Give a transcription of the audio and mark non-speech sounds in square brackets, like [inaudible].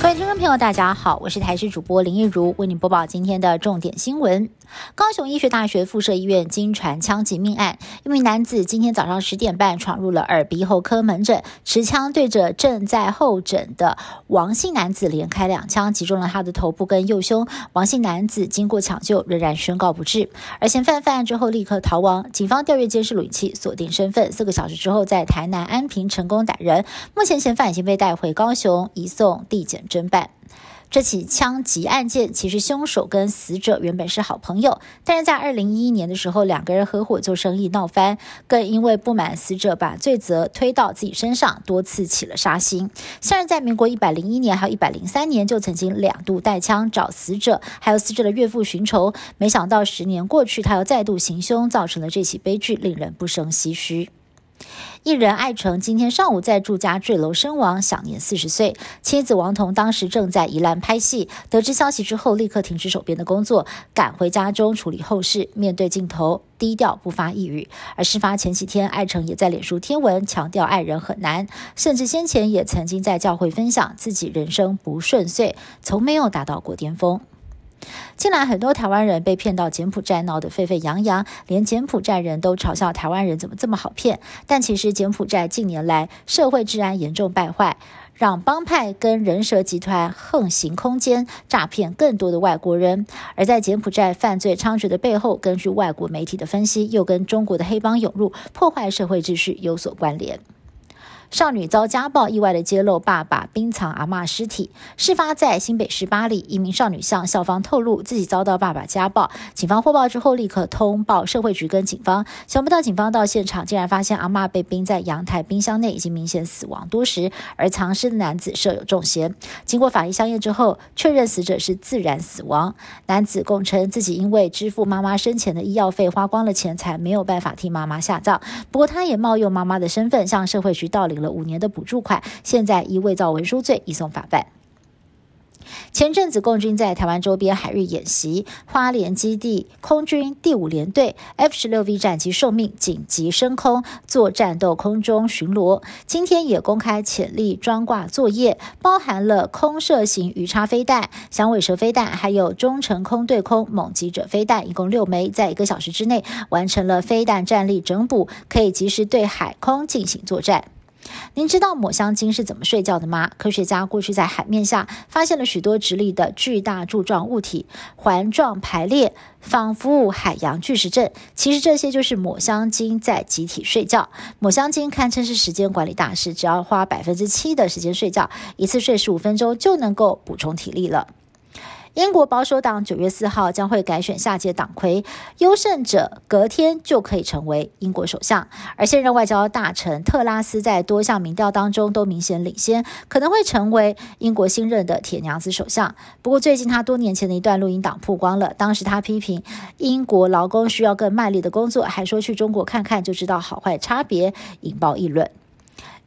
各位听众朋友，大家好，我是台视主播林一如，为您播报今天的重点新闻。高雄医学大学附设医院经传枪击命案，一名男子今天早上十点半闯入了耳鼻喉科门诊，持枪对着正在候诊的王姓男子连开两枪，击中了他的头部跟右胸。王姓男子经过抢救，仍然宣告不治。而嫌犯犯案之后立刻逃亡，警方调阅监视录影器，锁定身份。四个小时之后，在台南安平成功逮人。目前嫌犯已经被带回高雄，移送地检侦办。这起枪击案件，其实凶手跟死者原本是好朋友，但是在二零一一年的时候，两个人合伙做生意闹翻，更因为不满死者把罪责推到自己身上，多次起了杀心。像是在民国一百零一年还有一百零三年，就曾经两度带枪找死者还有死者的岳父寻仇，没想到十年过去，他又再度行凶，造成了这起悲剧，令人不胜唏嘘。艺人艾诚今天上午在住家坠楼身亡，享年四十岁。妻子王彤当时正在宜兰拍戏，得知消息之后，立刻停止手边的工作，赶回家中处理后事。面对镜头，低调不发一语。而事发前几天，艾诚也在脸书贴文强调爱人很难，甚至先前也曾经在教会分享自己人生不顺遂，从没有达到过巅峰。近来很多台湾人被骗到柬埔寨，闹得沸沸扬扬，连柬埔寨人都嘲笑台湾人怎么这么好骗。但其实柬埔寨近年来社会治安严重败坏，让帮派跟人蛇集团横行空间，诈骗更多的外国人。而在柬埔寨犯罪猖獗的背后，根据外国媒体的分析，又跟中国的黑帮涌入、破坏社会秩序有所关联。少女遭家暴，意外的揭露爸爸冰藏阿妈尸体。事发在新北市八里，一名少女向校方透露自己遭到爸爸家暴。警方获报之后，立刻通报社会局跟警方。想不到警方到现场，竟然发现阿妈被冰在阳台冰箱内，已经明显死亡多时，而藏尸的男子设有重嫌。经过法医相验之后，确认死者是自然死亡。男子供称自己因为支付妈妈生前的医药费花光了钱，才没有办法替妈妈下葬。不过他也冒用妈妈的身份向社会局盗 [laughs] 了五年的补助款，现在以伪造文书罪移送法办。前阵子，共军在台湾周边海域演习，花莲基地空军第五联队 F 十六 V 战机受命紧急升空做战斗空中巡逻。今天也公开潜力装挂作业，包含了空射型鱼叉飞弹、响尾蛇飞弹，还有中程空对空猛击者飞弹，一共六枚，在一个小时之内完成了飞弹战力整补，可以及时对海空进行作战。您知道抹香鲸是怎么睡觉的吗？科学家过去在海面下发现了许多直立的巨大柱状物体，环状排列，仿佛海洋巨石阵。其实这些就是抹香鲸在集体睡觉。抹香鲸堪称是时间管理大师，只要花百分之七的时间睡觉，一次睡十五分钟就能够补充体力了。英国保守党九月四号将会改选下届党魁，优胜者隔天就可以成为英国首相。而现任外交大臣特拉斯在多项民调当中都明显领先，可能会成为英国新任的铁娘子首相。不过，最近他多年前的一段录音档曝光了，当时他批评英国劳工需要更卖力的工作，还说去中国看看就知道好坏差别，引爆议论。